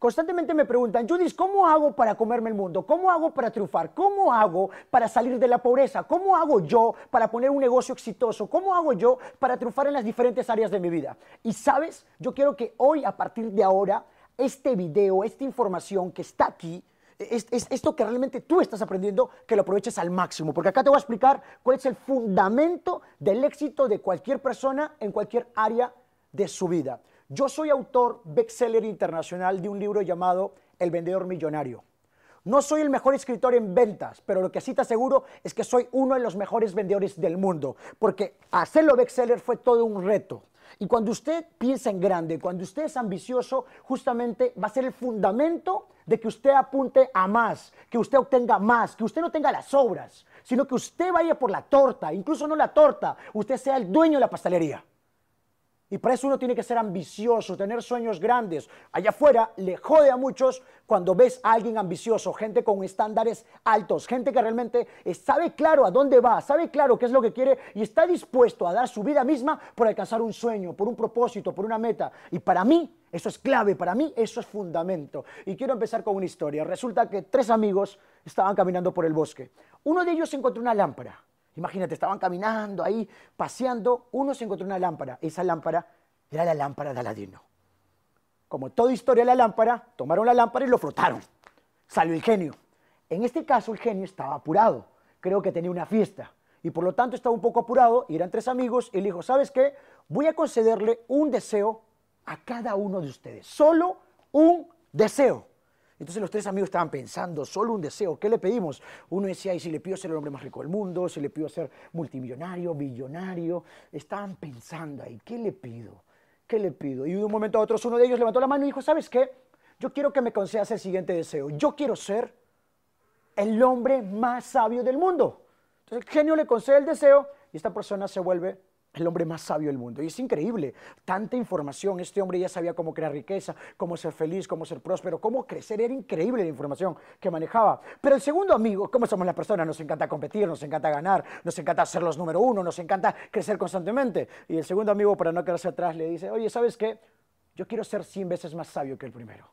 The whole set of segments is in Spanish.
Constantemente me preguntan, Judith, ¿cómo hago para comerme el mundo? ¿Cómo hago para triunfar? ¿Cómo hago para salir de la pobreza? ¿Cómo hago yo para poner un negocio exitoso? ¿Cómo hago yo para triunfar en las diferentes áreas de mi vida? Y sabes, yo quiero que hoy, a partir de ahora, este video, esta información que está aquí, es, esto que realmente tú estás aprendiendo, que lo aproveches al máximo. Porque acá te voy a explicar cuál es el fundamento del éxito de cualquier persona en cualquier área de su vida. Yo soy autor bestseller internacional de un libro llamado El vendedor millonario. No soy el mejor escritor en ventas, pero lo que sí te aseguro es que soy uno de los mejores vendedores del mundo, porque hacerlo bestseller fue todo un reto. Y cuando usted piensa en grande, cuando usted es ambicioso, justamente va a ser el fundamento de que usted apunte a más, que usted obtenga más, que usted no tenga las obras, sino que usted vaya por la torta, incluso no la torta, usted sea el dueño de la pastelería. Y para eso uno tiene que ser ambicioso, tener sueños grandes. Allá afuera le jode a muchos cuando ves a alguien ambicioso, gente con estándares altos, gente que realmente sabe claro a dónde va, sabe claro qué es lo que quiere y está dispuesto a dar su vida misma por alcanzar un sueño, por un propósito, por una meta. Y para mí eso es clave, para mí eso es fundamento. Y quiero empezar con una historia. Resulta que tres amigos estaban caminando por el bosque. Uno de ellos encontró una lámpara. Imagínate, estaban caminando ahí, paseando, uno se encontró una lámpara. Esa lámpara era la lámpara de Aladino. Como toda historia de la lámpara, tomaron la lámpara y lo frotaron. Salió el genio. En este caso el genio estaba apurado. Creo que tenía una fiesta. Y por lo tanto estaba un poco apurado y eran tres amigos y le dijo, ¿sabes qué? Voy a concederle un deseo a cada uno de ustedes. Solo un deseo. Entonces los tres amigos estaban pensando, solo un deseo, ¿qué le pedimos? Uno decía, y si le pido ser el hombre más rico del mundo, si le pido ser multimillonario, billonario, estaban pensando ahí, ¿qué le pido? ¿Qué le pido? Y de un momento a otro uno de ellos levantó la mano y dijo, ¿sabes qué? Yo quiero que me concedas el siguiente deseo. Yo quiero ser el hombre más sabio del mundo. Entonces el genio le concede el deseo y esta persona se vuelve el hombre más sabio del mundo. Y es increíble, tanta información. Este hombre ya sabía cómo crear riqueza, cómo ser feliz, cómo ser próspero, cómo crecer. Era increíble la información que manejaba. Pero el segundo amigo, ¿cómo somos las personas? Nos encanta competir, nos encanta ganar, nos encanta ser los número uno, nos encanta crecer constantemente. Y el segundo amigo, para no quedarse atrás, le dice, oye, ¿sabes qué? Yo quiero ser 100 veces más sabio que el primero.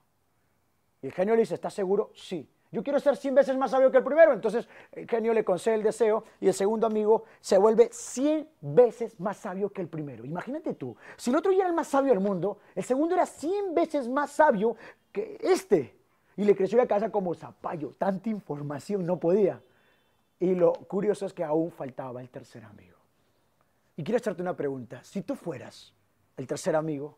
Y el genio le dice, ¿estás seguro? Sí. Yo quiero ser 100 veces más sabio que el primero. Entonces el genio le concede el deseo y el segundo amigo se vuelve 100 veces más sabio que el primero. Imagínate tú, si el otro ya era el más sabio del mundo, el segundo era 100 veces más sabio que este. Y le creció la casa como zapallo. Tanta información no podía. Y lo curioso es que aún faltaba el tercer amigo. Y quiero hacerte una pregunta. Si tú fueras el tercer amigo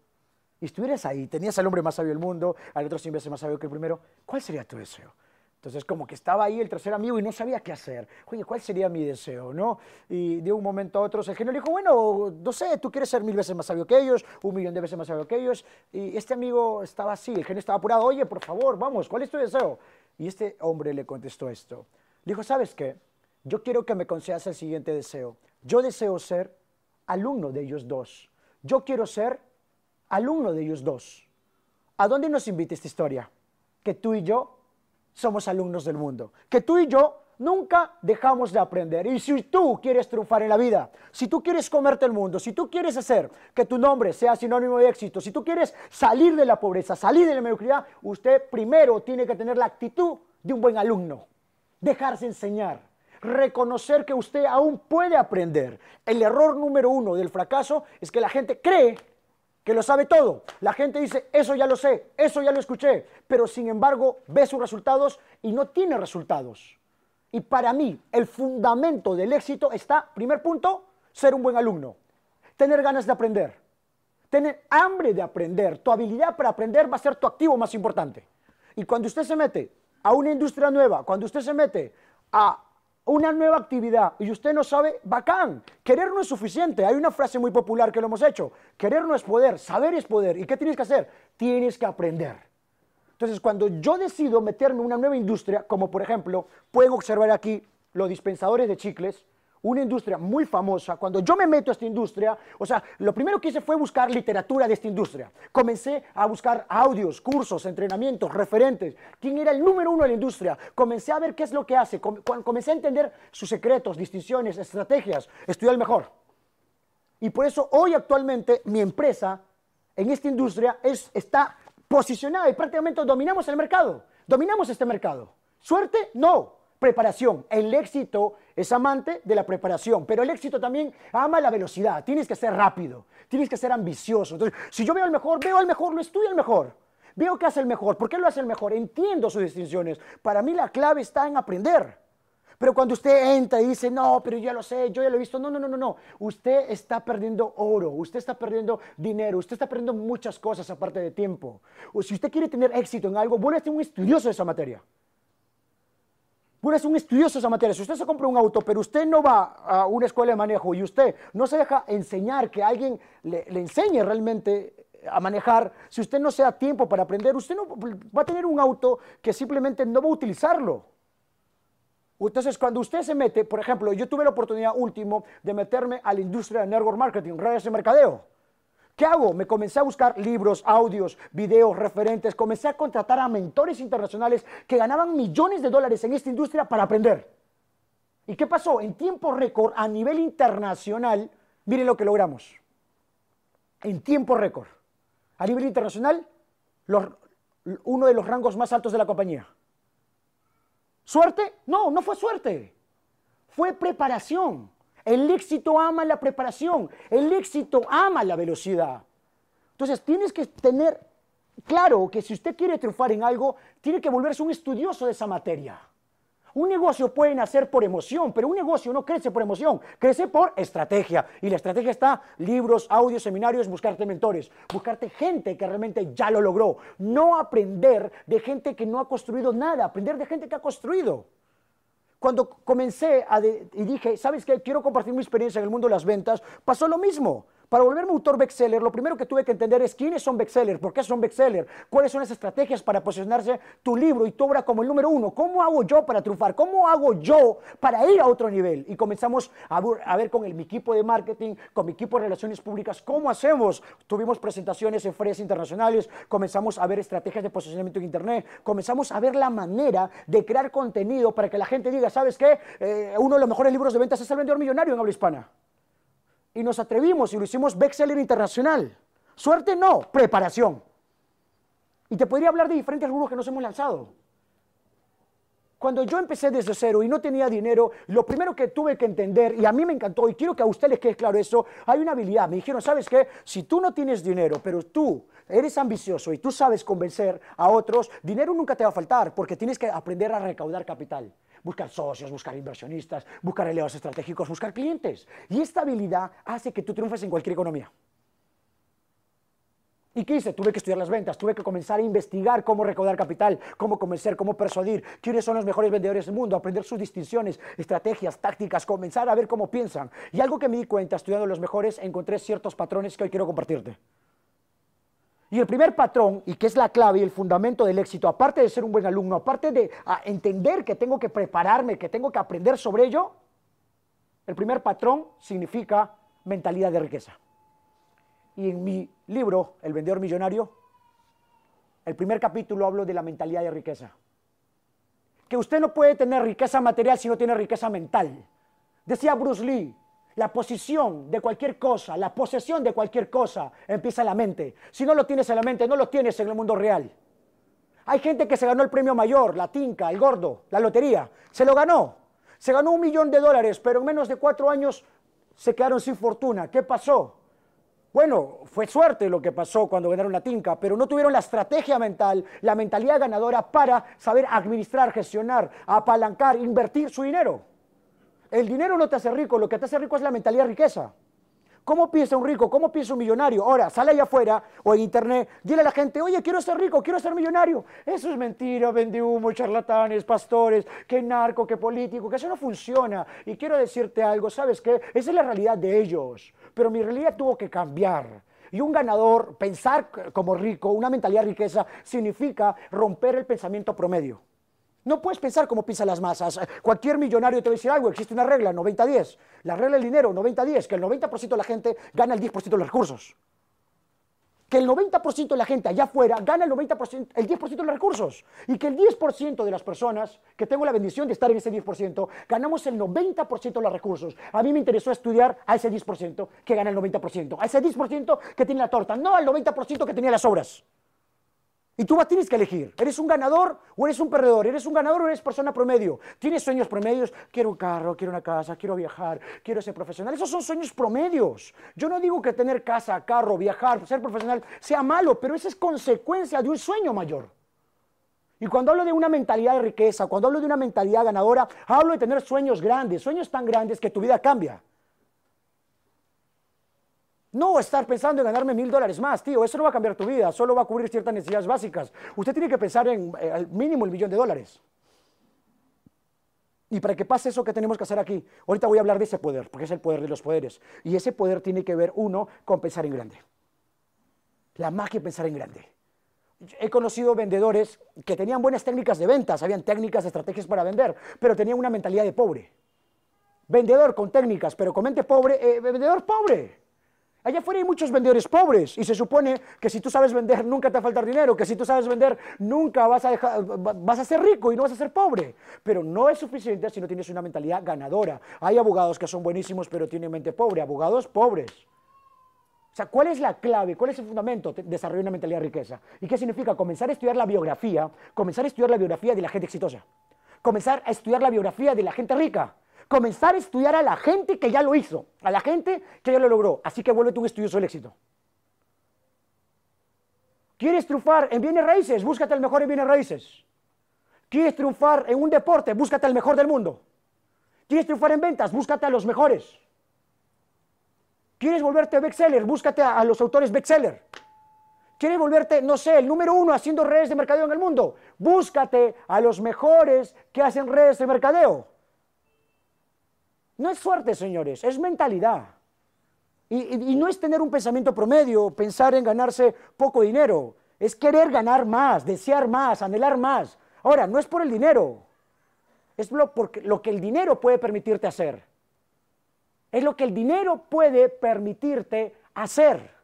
y estuvieras ahí, tenías al hombre más sabio del mundo, al otro 100 veces más sabio que el primero, ¿cuál sería tu deseo? Entonces, como que estaba ahí el tercer amigo y no sabía qué hacer. Oye, ¿cuál sería mi deseo? ¿no? Y de un momento a otro el genio le dijo, bueno, no sé, tú quieres ser mil veces más sabio que ellos, un millón de veces más sabio que ellos. Y este amigo estaba así, el genio estaba apurado, oye, por favor, vamos, ¿cuál es tu deseo? Y este hombre le contestó esto. Dijo, ¿sabes qué? Yo quiero que me concedas el siguiente deseo. Yo deseo ser alumno de ellos dos. Yo quiero ser alumno de ellos dos. ¿A dónde nos invita esta historia? Que tú y yo somos alumnos del mundo. Que tú y yo nunca dejamos de aprender. Y si tú quieres triunfar en la vida, si tú quieres comerte el mundo, si tú quieres hacer que tu nombre sea sinónimo de éxito, si tú quieres salir de la pobreza, salir de la mediocridad, usted primero tiene que tener la actitud de un buen alumno. Dejarse enseñar. Reconocer que usted aún puede aprender. El error número uno del fracaso es que la gente cree que lo sabe todo. La gente dice, eso ya lo sé, eso ya lo escuché, pero sin embargo ve sus resultados y no tiene resultados. Y para mí, el fundamento del éxito está, primer punto, ser un buen alumno, tener ganas de aprender, tener hambre de aprender. Tu habilidad para aprender va a ser tu activo más importante. Y cuando usted se mete a una industria nueva, cuando usted se mete a una nueva actividad y usted no sabe, bacán. Querer no es suficiente. Hay una frase muy popular que lo hemos hecho. Querer no es poder, saber es poder. ¿Y qué tienes que hacer? Tienes que aprender. Entonces, cuando yo decido meterme en una nueva industria, como por ejemplo, pueden observar aquí los dispensadores de chicles, una industria muy famosa. Cuando yo me meto a esta industria, o sea, lo primero que hice fue buscar literatura de esta industria. Comencé a buscar audios, cursos, entrenamientos, referentes. ¿Quién era el número uno de la industria? Comencé a ver qué es lo que hace. Comencé a entender sus secretos, distinciones, estrategias. Estudié el mejor. Y por eso hoy actualmente mi empresa en esta industria es, está posicionada y prácticamente dominamos el mercado. Dominamos este mercado. ¿Suerte? No. Preparación. El éxito es amante de la preparación, pero el éxito también ama la velocidad. Tienes que ser rápido, tienes que ser ambicioso. Entonces, si yo veo al mejor, veo al mejor, lo estudio al mejor. Veo que hace el mejor. ¿Por qué lo hace el mejor? Entiendo sus distinciones. Para mí la clave está en aprender. Pero cuando usted entra y dice, no, pero yo ya lo sé, yo ya lo he visto, no, no, no, no, no. Usted está perdiendo oro, usted está perdiendo dinero, usted está perdiendo muchas cosas aparte de tiempo. O si usted quiere tener éxito en algo, ser un estudioso de esa materia. Vuelve a ser un estudioso de esa materia. Si usted se compra un auto, pero usted no va a una escuela de manejo y usted no se deja enseñar, que alguien le, enseñe realmente a manejar, si usted no se da tiempo para aprender, usted no va a tener un auto que simplemente no va a utilizarlo. Entonces, cuando usted se mete, por ejemplo, yo tuve la oportunidad último de meterme a la industria de network marketing, redes de mercadeo. ¿Qué hago? Me comencé a buscar libros, audios, videos, referentes, comencé a contratar a mentores internacionales que ganaban millones de dólares en esta industria para aprender. ¿Y qué pasó? En tiempo récord, a nivel internacional, miren lo que logramos. En tiempo récord. A nivel internacional, uno de los rangos más altos de la compañía. ¿Suerte? No, no fue suerte. Fue preparación. El éxito ama la preparación. El éxito ama la velocidad. Entonces tienes que tener claro que si usted quiere triunfar en algo, tiene que volverse un estudioso de esa materia. Un negocio puede nacer por emoción, pero un negocio no crece por emoción, crece por estrategia. Y la estrategia está libros, audios, seminarios, buscarte mentores, buscarte gente que realmente ya lo logró. No aprender de gente que no ha construido nada, aprender de gente que ha construido. Cuando comencé y dije, ¿sabes qué? Quiero compartir mi experiencia en el mundo de las ventas, pasó lo mismo. Para volverme autor bestseller, lo primero que tuve que entender es quiénes son bestsellers, por qué son bestsellers, cuáles son las estrategias para posicionarse tu libro y tu obra como el número uno. ¿Cómo hago yo para triunfar? ¿Cómo hago yo para ir a otro nivel? Y comenzamos a ver, con el, mi equipo de marketing, con mi equipo de relaciones públicas, cómo hacemos. Tuvimos presentaciones en ferias internacionales, comenzamos a ver estrategias de posicionamiento en Internet, comenzamos a ver la manera de crear contenido para que la gente diga, ¿sabes qué? Eh, uno de los mejores libros de ventas es El Vendedor Millonario en habla hispana y nos atrevimos y lo hicimos bestseller internacional. Suerte no, preparación. Y te podría hablar de diferentes rubros que nos hemos lanzado. Cuando yo empecé desde cero y no tenía dinero, lo primero que tuve que entender, y a mí me encantó, y quiero que a ustedes les quede claro eso, hay una habilidad. Me dijeron, ¿sabes qué? Si tú no tienes dinero, pero tú eres ambicioso y tú sabes convencer a otros, dinero nunca te va a faltar, porque tienes que aprender a recaudar capital buscar socios, buscar inversionistas, buscar aliados estratégicos, buscar clientes. Y esta habilidad hace que tú triunfes en cualquier economía. ¿Y qué hice? Tuve que estudiar las ventas, tuve que comenzar a investigar cómo recaudar capital, cómo convencer, cómo persuadir, quiénes son los mejores vendedores del mundo, aprender sus distinciones, estrategias, tácticas, comenzar a ver cómo piensan. Y algo que me di cuenta estudiando los mejores, encontré ciertos patrones que hoy quiero compartirte. Y el primer patrón, y que es la clave y el fundamento del éxito, aparte de ser un buen alumno, aparte de entender que tengo que prepararme, que tengo que aprender sobre ello, el primer patrón significa mentalidad de riqueza. Y en mi libro, El vendedor millonario, el primer capítulo hablo de la mentalidad de riqueza. Que usted no puede tener riqueza material si no tiene riqueza mental. Decía Bruce Lee, la posición de cualquier cosa, la posesión de cualquier cosa empieza en la mente. Si no lo tienes en la mente, no lo tienes en el mundo real. Hay gente que se ganó el premio mayor, la tinca, el gordo, la lotería. Se lo ganó. Se ganó un millón de dólares, pero en menos de cuatro años se quedaron sin fortuna. ¿Qué pasó? Bueno, fue suerte lo que pasó cuando ganaron la tinca, pero no tuvieron la estrategia mental, la mentalidad ganadora para saber administrar, gestionar, apalancar, invertir su dinero. El dinero no te hace rico, lo que te hace rico es la mentalidad riqueza. ¿Cómo piensa un rico? ¿Cómo piensa un millonario? Ahora, sale allá afuera o en internet, dile a la gente, oye, quiero ser rico, quiero ser millonario. Eso es mentira, vende humo, charlatanes, pastores, qué narco, qué político, que eso no funciona. Y quiero decirte algo, ¿sabes qué? Esa es la realidad de ellos. Pero mi realidad tuvo que cambiar. Y un ganador, pensar como rico, una mentalidad riqueza, significa romper el pensamiento promedio. No puedes pensar como piensan las masas. Cualquier millonario te va a decir algo, existe una regla, 90-10. La regla del dinero, 90-10, que el 90% de la gente gana el 10% de los recursos. Que el 90% de la gente allá afuera gana el, 90%, el 10% de los recursos. Y que el 10% de las personas, que tengo la bendición de estar en ese 10%, ganamos el 90% de los recursos. A mí me interesó estudiar a ese 10% que gana el 90%. A ese 10% que tiene la torta, no al 90% que tenía las obras. Y tú tienes que elegir. ¿Eres un ganador o eres un perdedor? ¿Eres un ganador o eres persona promedio? ¿Tienes sueños promedios? Quiero un carro, quiero una casa, quiero viajar, quiero ser profesional. Esos son sueños promedios. Yo no digo que tener casa, carro, viajar, ser profesional sea malo, pero esa es consecuencia de un sueño mayor. Y cuando hablo de una mentalidad de riqueza, cuando hablo de una mentalidad ganadora, hablo de tener sueños grandes, sueños tan grandes que tu vida cambia. No estar pensando en ganarme mil dólares más, tío, eso no va a cambiar tu vida, solo va a cubrir ciertas necesidades básicas. Usted tiene que pensar en eh, al mínimo el millón de dólares. Y para que pase eso, ¿qué tenemos que hacer aquí? Ahorita voy a hablar de ese poder, porque es el poder de los poderes. Y ese poder tiene que ver, uno, con pensar en grande. La magia de pensar en grande. He conocido vendedores que tenían buenas técnicas de ventas, habían técnicas, estrategias para vender, pero tenían una mentalidad de pobre. Vendedor con técnicas, pero con mente pobre, eh, vendedor pobre. Allá afuera hay muchos vendedores pobres y se supone que si tú sabes vender nunca te va a faltar dinero, que si tú sabes vender nunca vas a, dejar, vas a ser rico y no vas a ser pobre. Pero no es suficiente si no tienes una mentalidad ganadora. Hay abogados que son buenísimos pero tienen mente pobre, abogados pobres. O sea, ¿cuál es la clave? ¿Cuál es el fundamento? de Desarrollar una mentalidad de riqueza. ¿Y qué significa? Comenzar a estudiar la biografía, comenzar a estudiar la biografía de la gente exitosa, comenzar a estudiar la biografía de la gente rica comenzar a estudiar a la gente que ya lo hizo, a la gente que ya lo logró. Así que vuélvete un estudioso del éxito. ¿Quieres triunfar en bienes raíces? Búscate el mejor en bienes raíces. ¿Quieres triunfar en un deporte? Búscate al mejor del mundo. ¿Quieres triunfar en ventas? Búscate a los mejores. ¿Quieres volverte bestseller? Búscate a, los autores bestseller. ¿Quieres volverte, no sé, el número uno haciendo redes de mercadeo en el mundo? Búscate a los mejores que hacen redes de mercadeo. No es suerte, señores, es mentalidad. Y, no es tener un pensamiento promedio, pensar en ganarse poco dinero. Es querer ganar más, desear más, anhelar más. Ahora, no es por el dinero. Es lo, porque, lo que el dinero puede permitirte hacer. Es lo que el dinero puede permitirte hacer.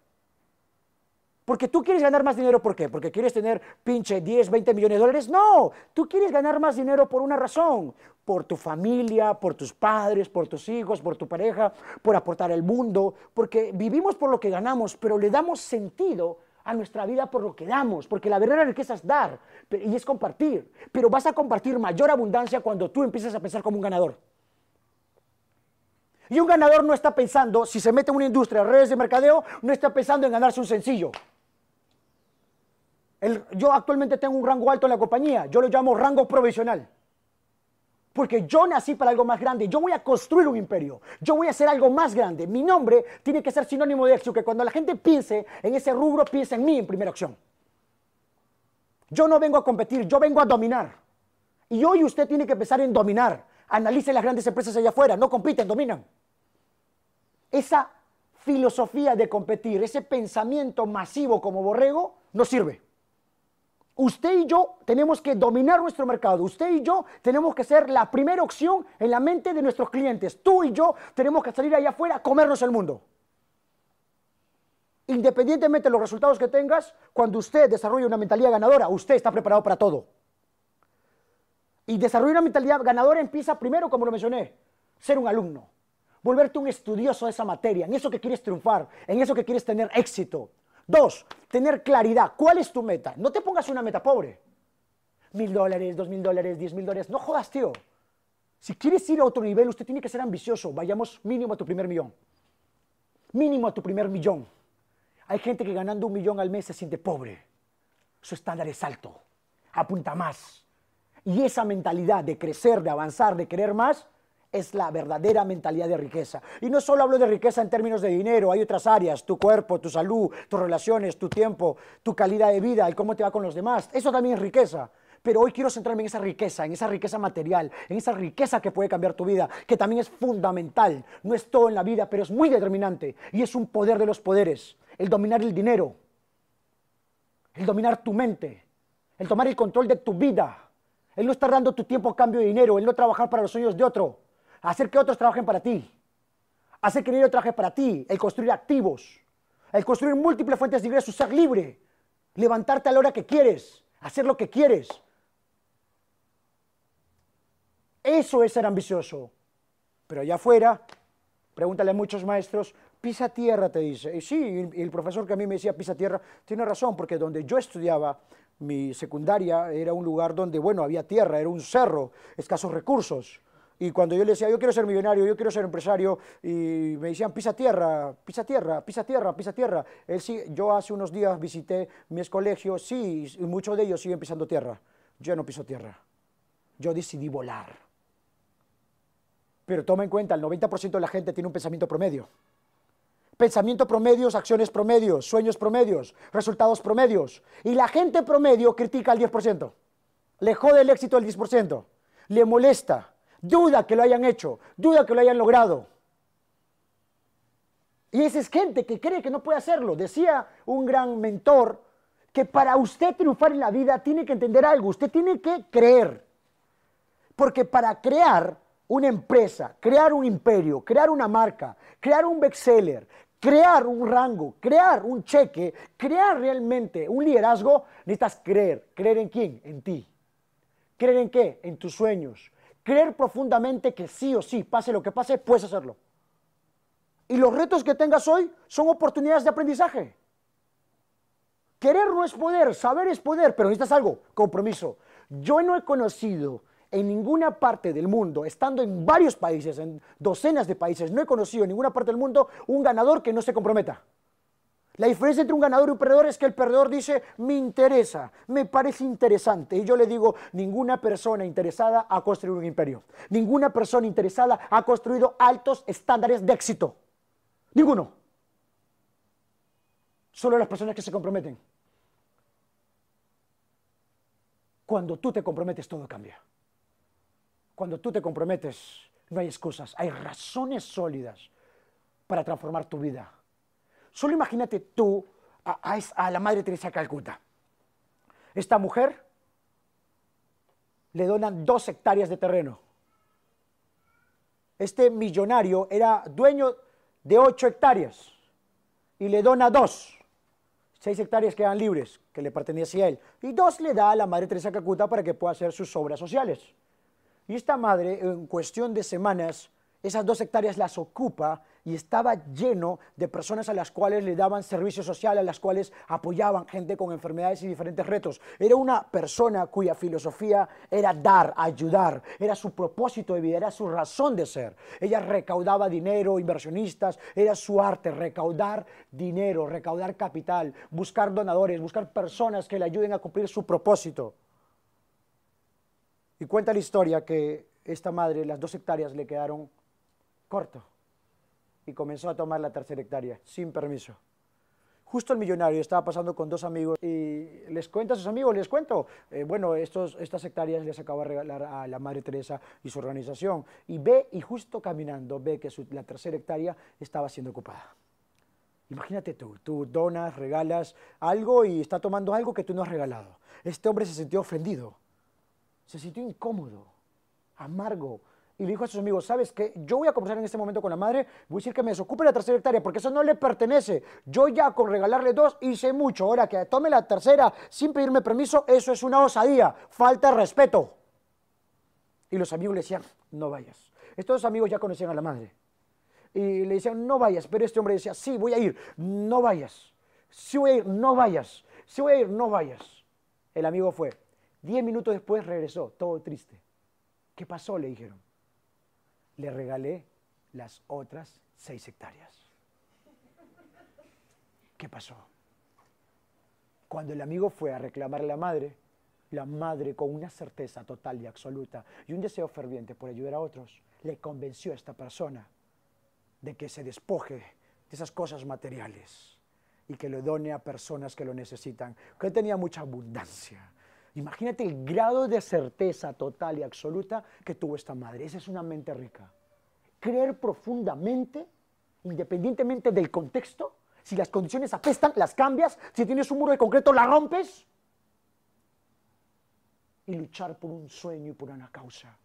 Porque tú quieres ganar más dinero, ¿por qué? Porque quieres tener pinche 10, 20 millones de dólares. No, tú quieres ganar más dinero por una razón. Por tu familia, por tus padres, por tus hijos, por tu pareja, por aportar al mundo. Porque vivimos por lo que ganamos, pero le damos sentido a nuestra vida por lo que damos. Porque la verdadera riqueza es dar y es compartir. Pero vas a compartir mayor abundancia cuando tú empiezas a pensar como un ganador. Y un ganador no está pensando, si se mete en una industria de redes de mercadeo, no está pensando en ganarse un sencillo yo actualmente tengo un rango alto en la compañía, yo lo llamo rango provisional. Porque yo nací para algo más grande, yo voy a construir un imperio, yo voy a hacer algo más grande. Mi nombre tiene que ser sinónimo de éxito, que cuando la gente piense en ese rubro, piense en mí en primera opción. Yo no vengo a competir, yo vengo a dominar. Y hoy usted tiene que pensar en dominar. Analice las grandes empresas allá afuera, no compiten, dominan. Esa filosofía de competir, ese pensamiento masivo como borrego, no sirve. Usted y yo tenemos que dominar nuestro mercado. Usted y yo tenemos que ser la primera opción en la mente de nuestros clientes. Tú y yo tenemos que salir allá afuera a comernos el mundo. Independientemente de los resultados que tengas, cuando usted desarrolla una mentalidad ganadora, usted está preparado para todo. Y desarrollar una mentalidad ganadora empieza primero, como lo mencioné, ser un alumno, volverte un estudioso de esa materia, en eso que quieres triunfar, en eso que quieres tener éxito. Dos, tener claridad. ¿Cuál es tu meta? No te pongas una meta pobre. Mil dólares, dos mil dólares, diez mil dólares. No jodas, tío. Si quieres ir a otro nivel, usted tiene que ser ambicioso. Vayamos mínimo a tu primer millón. Mínimo a tu primer millón. Hay gente que ganando un millón al mes se siente pobre. Su estándar es alto. Apunta más. Y esa mentalidad de crecer, de avanzar, de querer más, es la verdadera mentalidad de riqueza. Y no solo hablo de riqueza en términos de dinero, hay otras áreas, tu cuerpo, tu salud, tus relaciones, tu tiempo, tu calidad de vida y cómo te va con los demás. Eso también es riqueza. Pero hoy quiero centrarme en esa riqueza, en esa riqueza material, en esa riqueza que puede cambiar tu vida, que también es fundamental. No es todo en la vida, pero es muy determinante. Y es un poder de los poderes. El dominar el dinero, el dominar tu mente, el tomar el control de tu vida, el no estar dando tu tiempo a cambio de dinero, el no trabajar para los sueños de otro, hacer que otros trabajen para ti, hacer que dinero trabaje para ti, el construir activos, el construir múltiples fuentes de ingresos, ser libre, levantarte a la hora que quieres, hacer lo que quieres. Eso es ser ambicioso. Pero allá afuera, pregúntale a muchos maestros, pisa tierra, te dice. Y sí, el profesor que a mí me decía pisa tierra, tiene razón, porque donde yo estudiaba, mi secundaria era un lugar donde, bueno, había tierra, era un cerro, escasos recursos. Y cuando yo le decía, yo quiero ser millonario, yo quiero ser empresario, y me decían, pisa tierra, pisa tierra, pisa tierra, pisa tierra. Él sí, yo hace unos días visité mis colegios, sí, y muchos de ellos siguen pisando tierra. Yo no piso tierra. Yo decidí volar. Pero toma en cuenta, el 90% de la gente tiene un pensamiento promedio. Pensamiento promedios, acciones promedios, sueños promedios, resultados promedios. Y la gente promedio critica al 10%. Le jode el éxito al 10%. Le molesta. Duda que lo hayan hecho. Duda que lo hayan logrado. Y esa es gente que cree que no puede hacerlo. Decía un gran mentor que para usted triunfar en la vida tiene que entender algo. Usted tiene que creer. Porque para crear una empresa, crear un imperio, crear una marca, crear un bestseller, crear un rango, crear un cheque, crear realmente un liderazgo, necesitas creer. ¿Creer en quién? En ti. ¿Creer en qué? En tus sueños. Creer profundamente que sí o sí, pase lo que pase, puedes hacerlo. Y los retos que tengas hoy son oportunidades de aprendizaje. Querer no es poder, saber es poder, pero necesitas algo, compromiso. Yo no he conocido en ninguna parte del mundo, estando en varios países, en docenas de países, no he conocido en ninguna parte del mundo un ganador que no se comprometa. La diferencia entre un ganador y un perdedor es que el perdedor dice, me interesa, me parece interesante. Y yo le digo, ninguna persona interesada ha construido un imperio. Ninguna persona interesada ha construido altos estándares de éxito. Ninguno. Solo las personas que se comprometen. Cuando tú te comprometes, todo cambia. Cuando tú te comprometes, no hay excusas, hay razones sólidas para transformar tu vida. Solo imagínate tú a, la Madre Teresa de Calcuta. Esta mujer le donan dos hectáreas de terreno. Este millonario era dueño de ocho hectáreas y le dona dos. Seis hectáreas quedan libres, que le pertenecían a él. Y dos le da a la Madre Teresa de Calcuta para que pueda hacer sus obras sociales. Y esta madre, en cuestión de semanas, esas dos hectáreas las ocupa y estaba lleno de personas a las cuales le daban servicio social, a las cuales apoyaban gente con enfermedades y diferentes retos. Era una persona cuya filosofía era dar, ayudar, era su propósito de vida, era su razón de ser. Ella recaudaba dinero, inversionistas, era su arte, recaudar dinero, recaudar capital, buscar donadores, buscar personas que le ayuden a cumplir su propósito. Y cuenta la historia que esta madre, las dos hectáreas le quedaron corto y comenzó a tomar la tercera hectárea sin permiso. Justo el millonario estaba pasando con dos amigos y les cuenta a sus amigos, les cuento, eh, bueno, estos, estas hectáreas les acaba de regalar a la Madre Teresa y su organización. Y ve, y justo caminando, ve que la tercera hectárea estaba siendo ocupada. Imagínate tú, tú donas, regalas algo y está tomando algo que tú no has regalado. Este hombre se sintió ofendido se sintió incómodo, amargo. Y le dijo a sus amigos, ¿sabes qué? Yo voy a conversar en este momento con la madre, voy a decir que me desocupe la tercera hectárea, porque eso no le pertenece. Yo ya con regalarle dos hice mucho. Ahora que tome la tercera sin pedirme permiso, eso es una osadía, falta de respeto. Y los amigos le decían, no vayas. Estos amigos ya conocían a la madre. Y le decían, no vayas. Pero este hombre decía, sí, voy a ir, no vayas. Sí voy a ir, no vayas. Sí voy a ir, no vayas. El amigo fue. Diez minutos después regresó, todo triste. ¿Qué pasó? Le dijeron. Le regalé las otras seis hectáreas. ¿Qué pasó? Cuando el amigo fue a reclamar a la madre, la madre con una certeza total y absoluta y un deseo ferviente por ayudar a otros, le convenció a esta persona de que se despoje de esas cosas materiales y que lo done a personas que lo necesitan, que tenía mucha abundancia Imagínate el grado de certeza total y absoluta que tuvo esta madre. Esa es una mente rica. Creer profundamente, independientemente del contexto, si las condiciones apestan, las cambias, si tienes un muro de concreto, la rompes. Y luchar por un sueño y por una causa.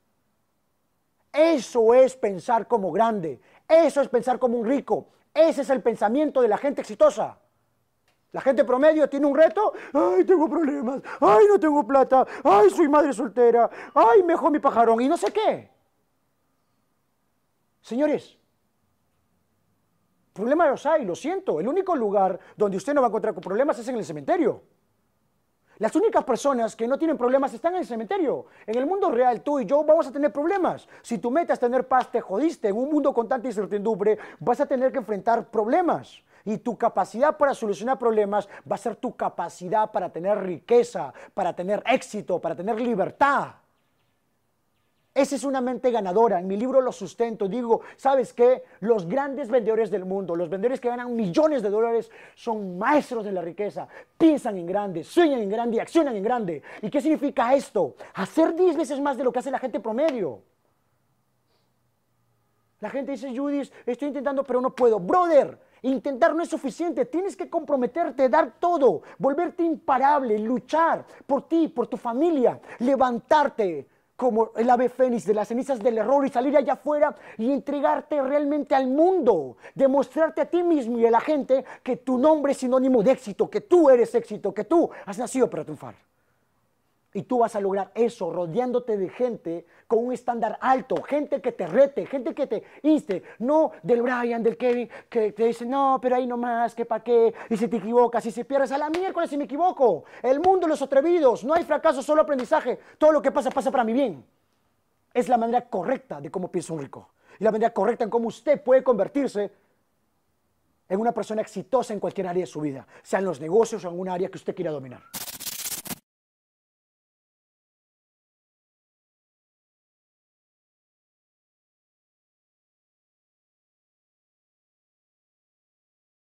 Eso es pensar como grande, eso es pensar como un rico, ese es el pensamiento de la gente exitosa. La gente promedio tiene un reto, ay, tengo problemas, ay, no tengo plata, ay, soy madre soltera, ay, mejor mi pajarón y no sé qué. Señores, problemas los hay, lo siento. El único lugar donde usted no va a encontrar problemas es en el cementerio. Las únicas personas que no tienen problemas están en el cementerio. En el mundo real, tú y yo vamos a tener problemas. Si tu meta es tener paz, te jodiste. En un mundo con tanta incertidumbre, vas a tener que enfrentar problemas. Y tu capacidad para solucionar problemas va a ser tu capacidad para tener riqueza, para tener éxito, para tener libertad. Esa es una mente ganadora. En mi libro lo sustento. Digo, ¿sabes qué? Los grandes vendedores del mundo, los vendedores que ganan millones de dólares, son maestros de la riqueza. Piensan en grande, sueñan en grande y accionan en grande. ¿Y qué significa esto? Hacer 10 veces más de lo que hace la gente promedio. La gente dice, Judith, estoy intentando, pero no puedo. Brother, intentar no es suficiente. Tienes que comprometerte, dar todo, volverte imparable, luchar por ti, por tu familia, levantarte como el ave fénix de las cenizas del error y salir allá afuera y entregarte realmente al mundo, demostrarte a ti mismo y a la gente que tu nombre es sinónimo de éxito, que tú eres éxito, que tú has nacido para triunfar. Y tú vas a lograr eso rodeándote de gente con un estándar alto, gente que te rete, gente que te inste, no del Brian, del Kevin, que te dice, no, pero ahí nomás, que pa' qué, y si te equivocas, y si pierdes, a la miércoles si me equivoco. El mundo de los atrevidos, no hay fracaso, solo aprendizaje. Todo lo que pasa, pasa para mi bien. Es la manera correcta de cómo piensa un rico. Y la manera correcta en cómo usted puede convertirse en una persona exitosa en cualquier área de su vida, sea en los negocios o en un área que usted quiera dominar.